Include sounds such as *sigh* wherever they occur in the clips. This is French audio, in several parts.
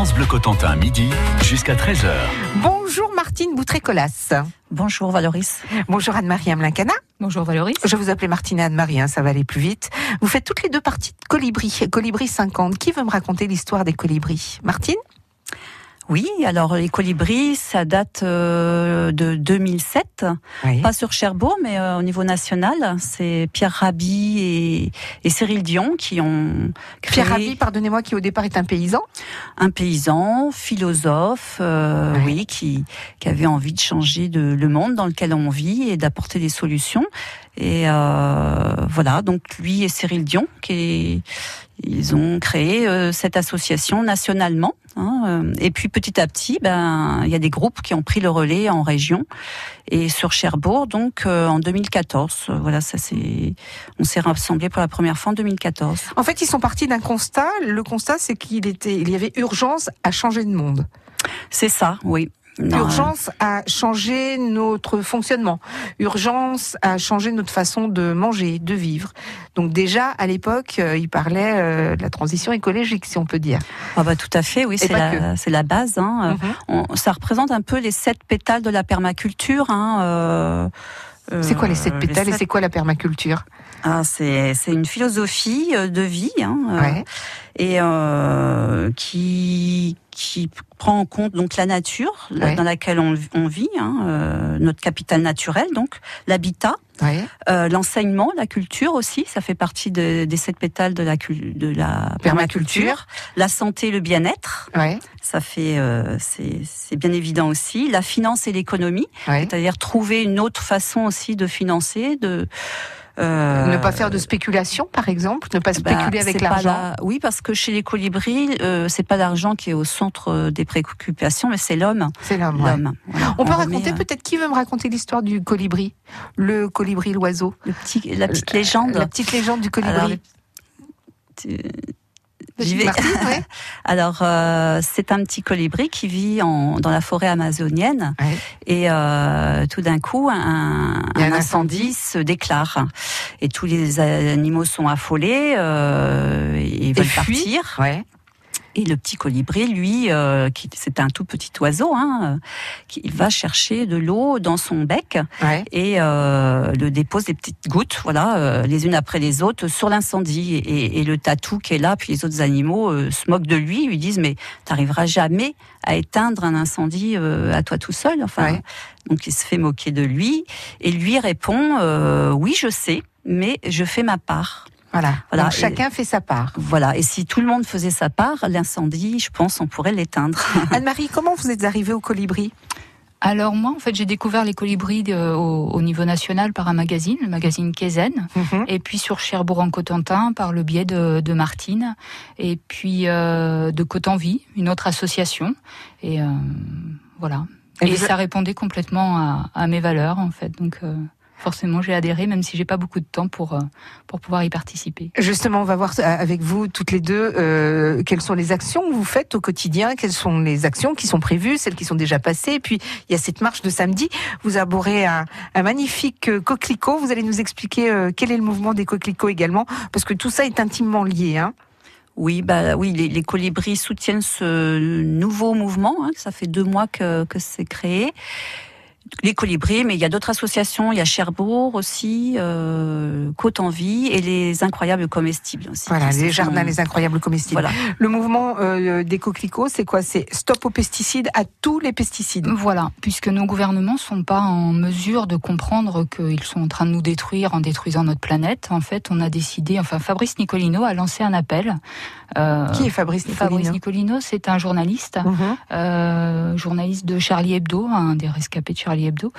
France Bleu Cotentin, midi jusqu'à 13h. Bonjour Martine Boutré-Colas. Bonjour Valoris. Bonjour Anne-Marie Amlincana. Bonjour Valoris. Je vous appelais Martine et Anne-Marie, hein, ça va aller plus vite. Vous faites toutes les deux parties de Colibri, Colibri 50. Qui veut me raconter l'histoire des colibris? Martine? Oui, alors les colibris, ça date euh, de 2007, Oui. pas sur Cherbourg, mais euh, au niveau national. C'est Pierre Rabhi et, et Cyril Dion qui ont créé Pierre Rabhi, pardonnez-moi, qui au départ est un paysan? un paysan, philosophe, euh, oui, qui, qui avait envie de changer de, le monde dans lequel on vit et d'apporter des solutions. Et euh, voilà, donc lui et Cyril Dion, qui ils ont créé euh, cette association nationalement. Hein, euh, et puis petit à petit, ben il y a des groupes qui ont pris le relais en région et sur Cherbourg. Donc euh, en 2014, euh, voilà, ça c'est, on s'est rassemblés pour la première fois en 2014. En fait, ils sont partis d'un constat. Le constat, c'est qu'il était, il y avait urgence à changer de monde. C'est ça, oui. Urgence à changer notre fonctionnement. Urgence à changer notre façon de manger, de vivre. Donc déjà, à l'époque, euh, il parlait euh, de la transition écologique, si on peut dire. Ah bah tout à fait, oui, c'est la, c'est la base. Hein. Mhm. On- ça représente un peu les sept pétales de la permaculture. Hein, euh, C'est quoi les sept euh, pétales et sept- c'est quoi la permaculture? Ah, c'est, c'est une philosophie euh, de vie hein, euh, Ouais. et euh, qui qui prend en compte donc la nature Ouais. dans laquelle on, on vit, hein, euh, notre capital naturel, donc l'habitat, Ouais. euh, l'enseignement, la culture aussi, ça fait partie de- des sept pétales de la, cul- de la permaculture. La santé, le bien-être, Ouais. ça fait, euh, c'est bien évident aussi. La finance et l'économie, c'est-à-dire trouver une autre façon aussi de financer, de euh, Ne pas faire de spéculation, par exemple, ne pas ben, spéculer avec l'argent. la- Oui, parce que chez les colibris, euh, c'est pas l'argent qui est au centre euh, des préoccupations, mais c'est l'homme. C'est l'homme. ouais. L'homme. Voilà. On peut remet, raconter euh, peut-être qui veut me raconter l'histoire du colibri, le colibri, l'oiseau, la petite légende. la petite légende du colibri. Alors, J'y vais. Ouais. *laughs* Alors, euh, c'est un petit colibri qui vit en, dans la forêt amazonienne Ouais. et euh, tout d'un coup, un, un un incendie se déclare et tous les animaux sont affolés euh, et veulent fuient. partir. Ouais. Et le petit colibri, lui, euh, qui c'est un tout petit oiseau, hein, qui il va chercher de l'eau dans son bec Ouais. et euh, le dépose des petites gouttes, voilà, euh, les unes après les autres, sur l'incendie. Et, et le tatou qui est là, puis les autres animaux euh, se moquent de lui, lui disent mais t'arriveras jamais à éteindre un incendie euh, à toi tout seul. Enfin, Ouais. donc il se fait moquer de lui et lui répond euh, oui je sais, mais je fais ma part. Voilà. Voilà. Donc, Et- chacun fait sa part. Voilà. Et si tout le monde faisait sa part, l'incendie, je pense, on pourrait l'éteindre. *laughs* Anne-Marie, comment vous êtes arrivée au colibri? Alors moi, en fait, j'ai découvert les colibris de- au, au niveau national par un magazine, le magazine Kézen, Mhm. et puis sur Cherbourg-en-Cotentin par le biais de, de Martine, et puis euh, de Cotenvie, une autre association, et euh, voilà. Et ça répondait complètement à, à mes valeurs, en fait. Donc euh, forcément, j'ai adhéré, même si j'ai pas beaucoup de temps pour euh, pour pouvoir y participer. Justement, on va voir euh, avec vous toutes les deux euh, quelles sont les actions que vous faites au quotidien, quelles sont les actions qui sont prévues, celles qui sont déjà passées. Et puis, il y a cette marche de samedi. Vous arborez un, un magnifique coquelicot. Vous allez nous expliquer euh, quel est le mouvement des coquelicots également, parce que tout ça est intimement lié. Hein. Oui, bah oui, les, les colibris soutiennent ce nouveau mouvement. hein, ça fait deux mois que, que c'est créé. Les colibris, mais il y a d'autres associations. Il y a Cherbourg aussi, euh, Côte en Vie et les incroyables comestibles aussi. Voilà, les jardins, les incroyables comestibles. Voilà. Le mouvement euh, des coquelicots, c'est quoi? C'est stop aux pesticides, à tous les pesticides. Voilà, puisque nos gouvernements sont pas en mesure de comprendre qu'ils sont en train de nous détruire en détruisant notre planète. En fait, on a décidé, enfin Fabrice Nicolino a lancé un appel. Euh, Qui est Fabrice Fabrice Nicolino Nicolino, c'est un journaliste, Mhm. euh, journaliste de Charlie Hebdo, un des rescapés de Charlie Hebdo,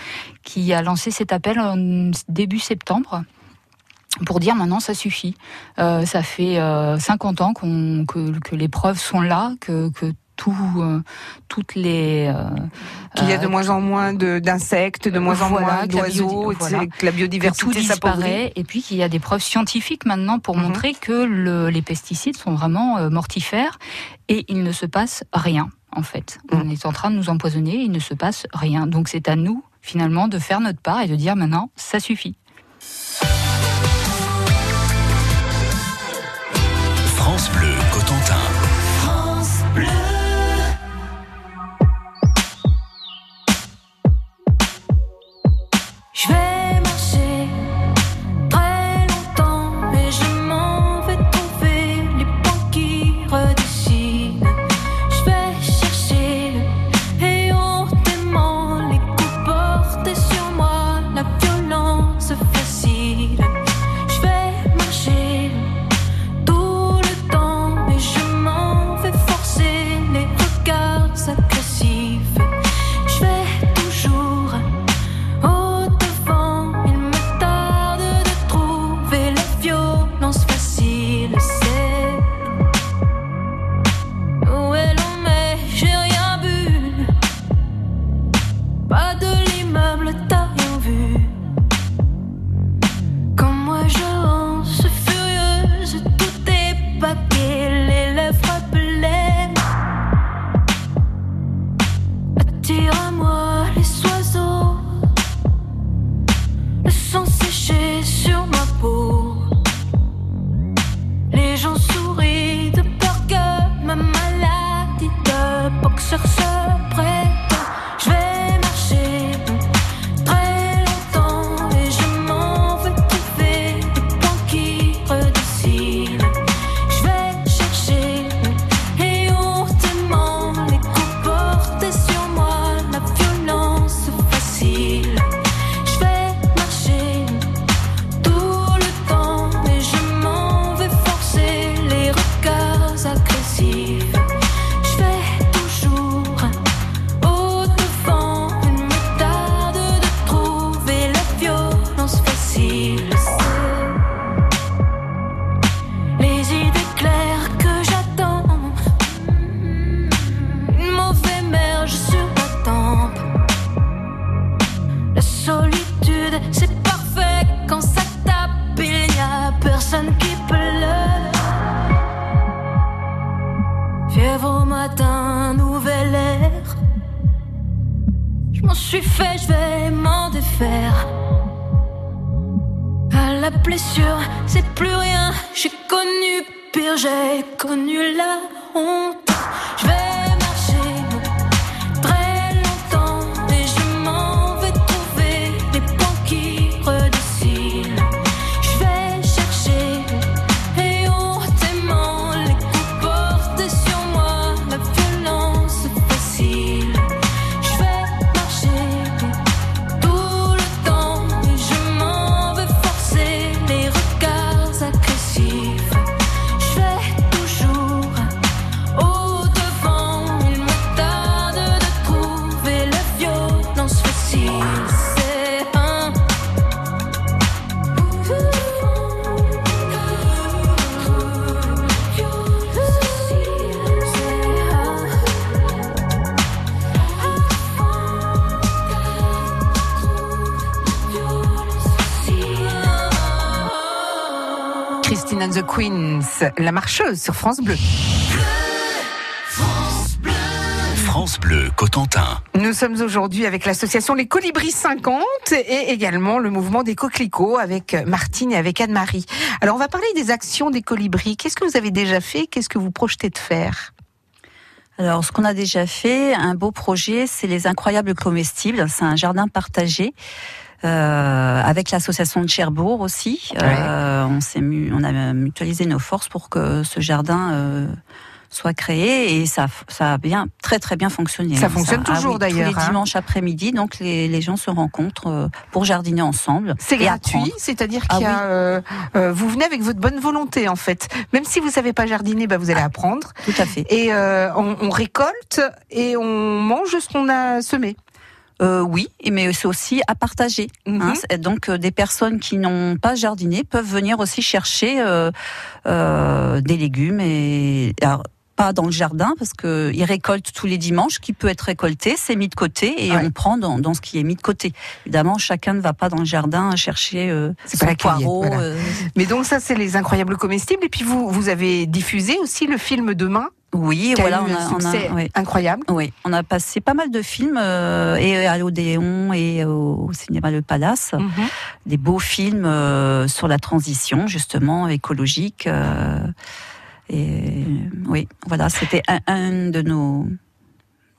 qui a lancé cet appel en début septembre pour dire maintenant ça suffit. Euh, ça fait euh, 50 ans qu'on, que, que les preuves sont là, que, que tout, euh, toutes les euh, Qu'il y a de euh, moins en moins de- d'insectes, de moins en moins que la d'oiseaux, biodi- et voilà. que la que tout biodiversité disparaît et puis qu'il y a des preuves scientifiques maintenant pour Mhm. montrer que le- les pesticides sont vraiment mortifères et il ne se passe rien en fait. Mhm. On est en train de nous empoisonner, il ne se passe rien. Donc c'est à nous finalement de faire notre part et de dire maintenant ça suffit. France Bleu Cotentin. J'ai connu la honte. Queens, la marcheuse sur France Bleu. France Bleu, Cotentin. Nous sommes aujourd'hui avec l'association Les Colibris 50 et également le mouvement des coquelicots avec Martine et avec Anne-Marie. Alors on va parler des actions des colibris. Qu'est-ce que vous avez déjà fait? Qu'est-ce que vous projetez de faire? Alors, ce qu'on a déjà fait, un beau projet, c'est les incroyables comestibles. C'est un jardin partagé euh, avec l'association de Cherbourg aussi. Euh, on s'est on a mutualisé nos forces pour que ce jardin euh, soit créé et ça, ça a bien, très très bien fonctionné. Ça fonctionne ah toujours d'ailleurs. Tous les hein. dimanches après-midi, donc les, les, gens se rencontrent euh, pour jardiner ensemble. C'est gratuit, c'est-à-dire qu'il ah euh, euh, vous venez avec votre bonne volonté en fait. Même si vous savez pas jardiner, bah, vous allez apprendre. Tout à fait. Et on, on récolte et on mange ce qu'on a semé. Euh, oui, mais c'est aussi à partager. Hein. Mhm. Donc euh, des personnes qui n'ont pas jardiné peuvent venir aussi chercher euh, des légumes et pas dans le jardin parce que ils récoltent tous les dimanches, qui peut être récolté, c'est mis de côté et on prend dans, dans, ce qui est mis de côté. Évidemment, chacun ne va pas dans le jardin chercher euh, son. Mais donc ça, c'est les incroyables comestibles. Et puis vous, vous avez diffusé aussi le film Demain oui, voilà, on a, on a incroyable. Oui, on a passé pas mal de films euh, et à l'Odéon et au, cinéma Le Palace, mhm. des beaux films euh, sur la transition justement écologique. Euh, et oui, voilà, c'était un, de nos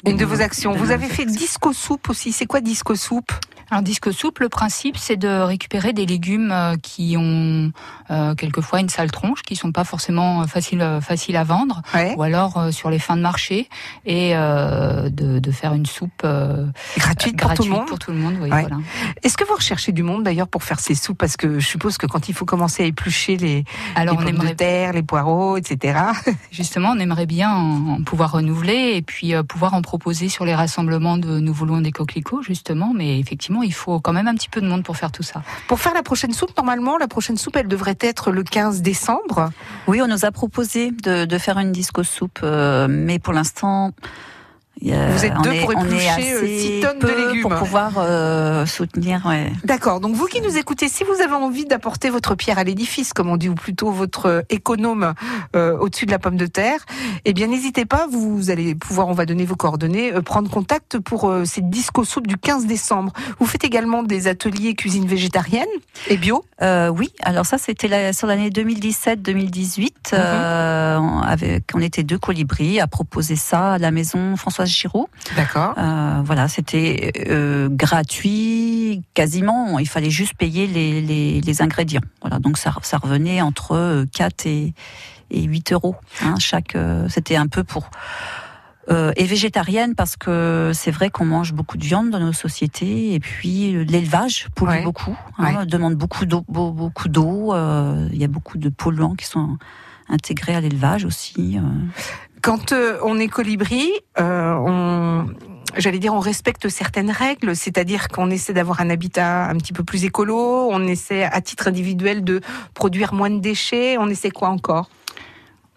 une de vos actions. Vous avez fait disco soupe aussi. C'est quoi disco soupe alors disque soupe, le principe c'est de récupérer des légumes euh, qui ont euh, quelquefois une sale tronche, qui sont pas forcément faciles facile à vendre, ou alors euh, sur les fins de marché, et de, de, faire une soupe gratuite, pour, tout le monde. pour tout le monde. Est-ce que vous recherchez du monde d'ailleurs pour faire ces soupes? Parce que je suppose que quand il faut commencer à éplucher les, alors les pommes de terre, les poireaux, etc. Justement, on aimerait bien en, pouvoir renouveler et puis pouvoir en proposer sur les rassemblements de Nous voulons des coquelicots, justement, mais effectivement il faut quand même un petit peu de monde pour faire tout ça. Pour faire la prochaine soupe, normalement, la prochaine soupe, elle devrait être le 15 décembre. Oui, on nous a proposé de, faire une disco soupe, euh, mais pour l'instant, vous êtes deux pour éplucher 6 euh, tonnes de légumes. Pour pouvoir euh, soutenir. Ouais. D'accord. Donc vous qui nous écoutez, si vous avez envie d'apporter votre pierre à l'édifice, comme on dit, ou plutôt votre économe euh, au-dessus de la pomme de terre, eh bien n'hésitez pas. Vous allez pouvoir, on va donner vos coordonnées, prendre contact pour cette disco soupe du 15 décembre. Vous faites également des ateliers cuisine végétarienne et bio. oui. Alors ça, c'était sur l'année 2017-2018. Mhm. avec, on était deux colibris à proposer ça à la maison Françoise Giraud. D'accord. Euh, voilà, c'était euh, gratuit, quasiment. Il fallait juste payer les, ingrédients. Voilà, donc ça, ça revenait entre 4 et, et 8 euros. Hein, chaque, euh, c'était un peu pour. et végétarienne parce que c'est vrai qu'on mange beaucoup de viande dans nos sociétés et puis l'élevage pollue beaucoup, hein, demande beaucoup d'eau, beaucoup d'eau. Il y a beaucoup de polluants qui sont intégrés à l'élevage aussi. Quand euh, on est colibri, euh, on j'allais dire, on respecte certaines règles, c'est-à-dire qu'on essaie d'avoir un habitat un petit peu plus écolo, on essaie à titre individuel de produire moins de déchets, on essaie quoi encore?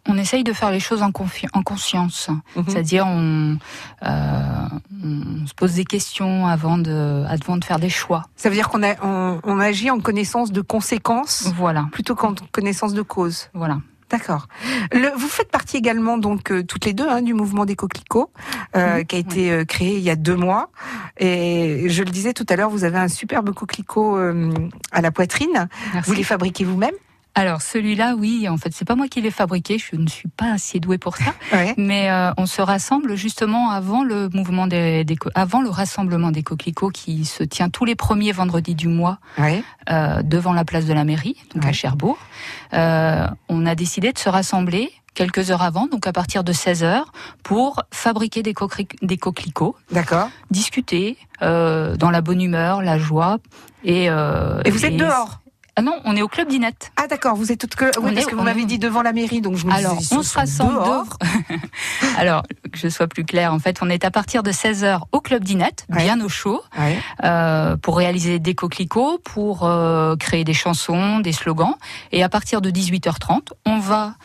On essaye de faire les choses en, en conscience, mhm. c'est-à-dire on, euh, on, se pose des questions avant de, avant de faire des choix. Ça veut dire qu'on on, on agit en connaissance de conséquences, voilà, plutôt qu'en connaissance de cause. Voilà. D'accord. Le- Vous faites partie également, donc, euh, toutes les deux, hein, du mouvement des coquelicots, euh, qui a été euh, créé il y a deux mois. Et je le disais tout à l'heure, vous avez un superbe coquelicot euh, à la poitrine. Merci. Vous les fabriquez vous-même? Alors celui-là, oui, en fait, c'est pas moi qui l'ai fabriqué. Je ne suis pas assez douée pour ça. *laughs* Ouais. Mais euh, on se rassemble justement avant le mouvement des, des co- avant le rassemblement des coquelicots qui se tient tous les premiers vendredis du mois Ouais. euh, devant la place de la mairie, donc Ouais. à Cherbourg. Euh, on a décidé de se rassembler quelques heures avant, donc à partir de 16 heures, pour fabriquer des, des coquelicots, D'accord. discuter euh, dans la bonne humeur, la joie. Et, euh, Et vous êtes dehors Ah non, on est au club d'Inette. Ah d'accord, vous êtes toutes que... Oui, On parce est- que vous on m'avez est- dit devant la mairie, donc je me Alors, disais, on se rassemble dehors. *laughs* Alors, que je sois plus clair, en fait, on est à partir de 16h au Club d'Inette, Ouais. bien au chaud, Ouais. euh, pour réaliser des coquelicots, pour euh, créer des chansons, des slogans. Et à partir de 18h30, on va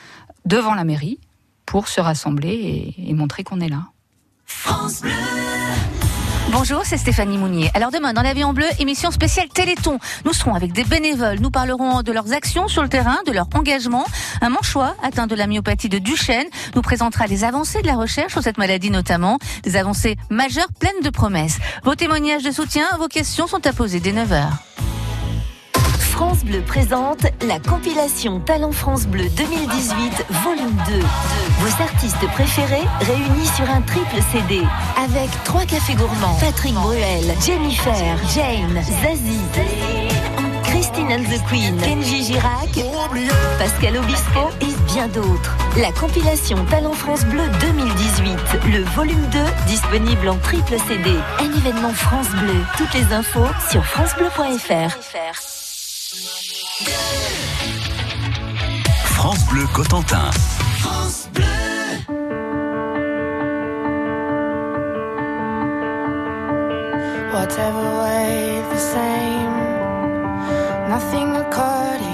devant la mairie pour se rassembler et, et montrer qu'on est là. Bonjour, c'est Stéphanie Mounier. Alors demain, dans l'Avion Bleu, émission spéciale Téléthon. Nous serons avec des bénévoles. Nous parlerons de leurs actions sur le terrain, de leur engagement. Un manchois atteint de la myopathie de Duchenne nous présentera les avancées de la recherche sur cette maladie notamment. Des avancées majeures pleines de promesses. Vos témoignages de soutien, vos questions sont à poser dès 9h. France Bleu présente la compilation Talent France Bleu 2018, volume 2. Vos artistes préférés réunis sur un triple CD. Avec trois cafés gourmands, Patrick Bruel, Jennifer, Jane, Zazie, Christine and the Queen, Kenji Girac, Pascal Obispo et bien d'autres. La compilation Talent France Bleu 2018, le volume 2, disponible en triple CD. Un événement France Bleu. Toutes les infos sur francebleu.fr. France Bleu Cotentin. Whatever way the same, nothing according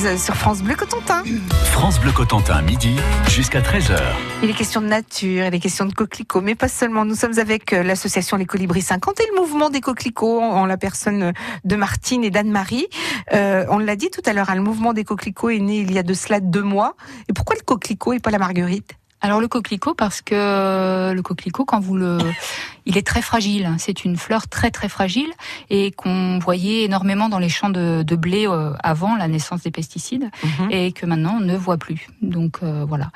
Sur France Bleu Cotentin. France Bleu Cotentin, midi jusqu'à 13h. Il est question de nature, il est question de coquelicots, mais pas seulement. Nous sommes avec euh, l'association Les Colibris 50 et le mouvement des coquelicots en la personne de Martine et d'Anne-Marie. Euh, on l'a dit tout à l'heure, hein, le mouvement des coquelicots est né il y a de cela deux mois. Et pourquoi le coquelicot et pas la marguerite? Alors le coquelicot, parce que le coquelicot, quand vous le, *laughs* il est très fragile. C'est une fleur très très fragile et qu'on voyait énormément dans les champs de, de blé euh, avant la naissance des pesticides Mhm. et que maintenant on ne voit plus. Donc euh, voilà.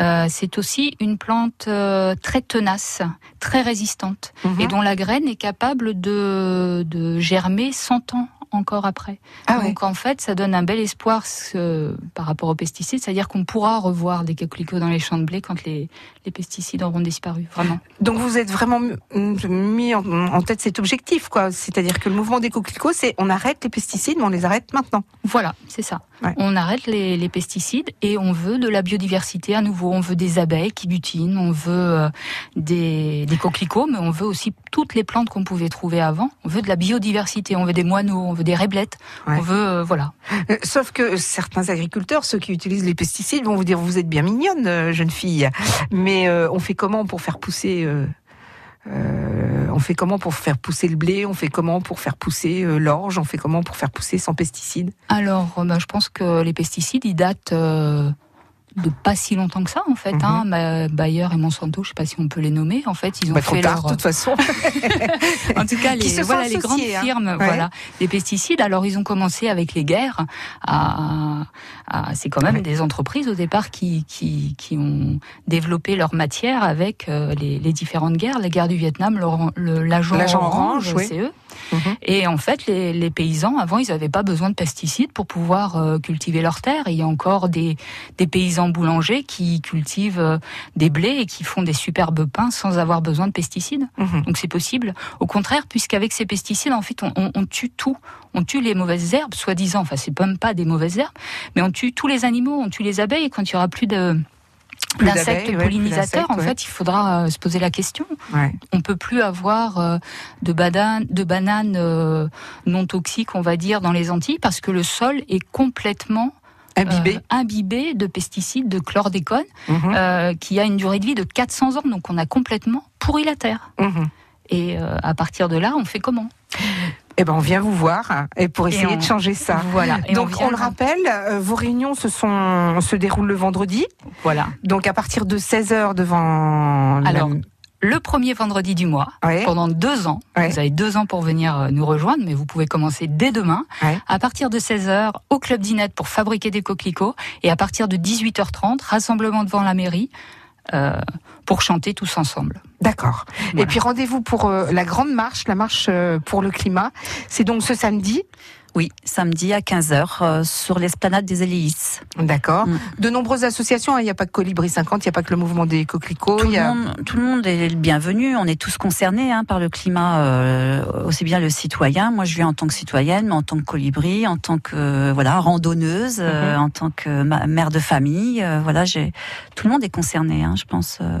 Euh, c'est aussi une plante euh, très tenace, très résistante Mhm. et dont la graine est capable de, de germer 100 ans encore après. Ah ouais. Donc en fait, ça donne un bel espoir ce- par rapport aux pesticides, c'est-à-dire qu'on pourra revoir des coquelicots dans les champs de blé quand les, les pesticides auront disparu, vraiment. Donc vous êtes vraiment mis en, en tête cet objectif, quoi. C'est-à-dire que le mouvement des coquelicots, c'est on arrête les pesticides, mais on les arrête maintenant. Voilà, c'est ça. Ouais. On arrête les, les pesticides et on veut de la biodiversité à nouveau. On veut des abeilles qui butinent, on veut euh, des, des coquelicots, mais on veut aussi toutes les plantes qu'on pouvait trouver avant. On veut de la biodiversité, on veut des moineaux, on veut des réblettes, Ouais. on veut euh, voilà. Euh, Sauf que certains agriculteurs, ceux qui utilisent les pesticides, vont vous dire vous êtes bien mignonne, euh, jeune fille, mais euh, on fait comment pour faire pousser euh, on fait comment pour faire pousser le blé On fait comment pour faire pousser l'orge On fait comment pour faire pousser sans pesticides? Alors, bah, je pense que les pesticides, ils datent de pas si longtemps que ça, en fait. hein. Ma- Bayer et Monsanto, je sais pas si on peut les nommer. En fait, ils ont trop fait tard, leur, de toute façon. *laughs* en tout cas, les, sont voilà, les grandes hein. firmes, Ouais. voilà, les pesticides. Alors, ils ont commencé avec les guerres. À, à- c'est quand même Ouais. des entreprises au départ qui, qui, qui ont développé leur matière avec euh, les, les différentes guerres. La guerre du Vietnam, L'agent orange, orange, oui. c'est eux. Mhm. Et en fait, les, les paysans, avant, ils n'avaient pas besoin de pesticides pour pouvoir euh, cultiver leurs terres. Il y a encore des, des paysans boulangers qui cultivent euh, des blés et qui font des superbes pains sans avoir besoin de pesticides. Mhm. Donc c'est possible. Au contraire, puisqu'avec ces pesticides, en fait, on, on- on tue tout. On tue les mauvaises herbes, soi-disant. Enfin, c'est même pas des mauvaises herbes, mais on tue tous les animaux, on tue les abeilles. Et quand il y aura plus de d'insectes ouais, pollinisateurs, en ouais. fait, il faudra euh, se poser la question Ouais. on peut plus avoir euh, de bananes, de bananes euh, non toxiques, on va dire, dans les Antilles, parce que le sol est complètement Imbibé. imbibé de pesticides, de chlordécone, Mhm. qui a une durée de vie de 400 ans. Donc on a complètement pourri la terre. Mhm. Et à partir de là, on fait comment? Eh ben, on vient vous voir hein, et pour essayer on- de changer ça. Voilà. Et Donc, on, le rappelle, euh, vos réunions se, sont, se déroulent le vendredi. Voilà. Donc, à partir de 16h devant. la- Alors, Le premier vendredi du mois, Ouais. pendant deux ans. Ouais. Vous avez deux ans pour venir euh, nous rejoindre, mais vous pouvez commencer dès demain. Ouais. À partir de 16h, au Club d'Inette pour fabriquer des coquelicots. Et à partir de 18h30, rassemblement devant la mairie pour chanter tous ensemble. D'accord. Voilà. Et puis rendez-vous pour euh, la grande marche, la marche euh, pour le climat. C'est donc ce samedi. Oui, samedi à 15h euh, sur l'esplanade des Éléis. D'accord. Mm. De nombreuses associations. hein. Il n'y a pas que Colibri 50, il n'y a pas que le mouvement des coquelicots. Tout, y le a... monde, tout le monde est le bienvenu. On est tous concernés hein, par le climat, euh, aussi bien le citoyen. Moi, je viens en tant que citoyenne, mais en tant que colibri, en tant que euh, voilà randonneuse, euh, Mhm. en tant que ma- mère de famille. euh, voilà, j'ai tout le monde est concerné, hein, je pense. euh.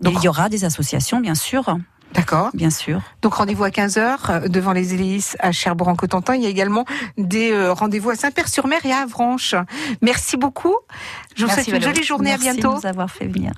Donc- il y aura des associations, bien sûr, D'accord. bien sûr. Donc rendez-vous à 15h devant les Élis à Cherbourg-en-Cotentin. Il y a également des euh, rendez-vous à Saint-Père-sur-Mer et à Avranches. Merci beaucoup. Je vous Merci, souhaite une jolie journée. Merci à bientôt. de nous avoir fait venir.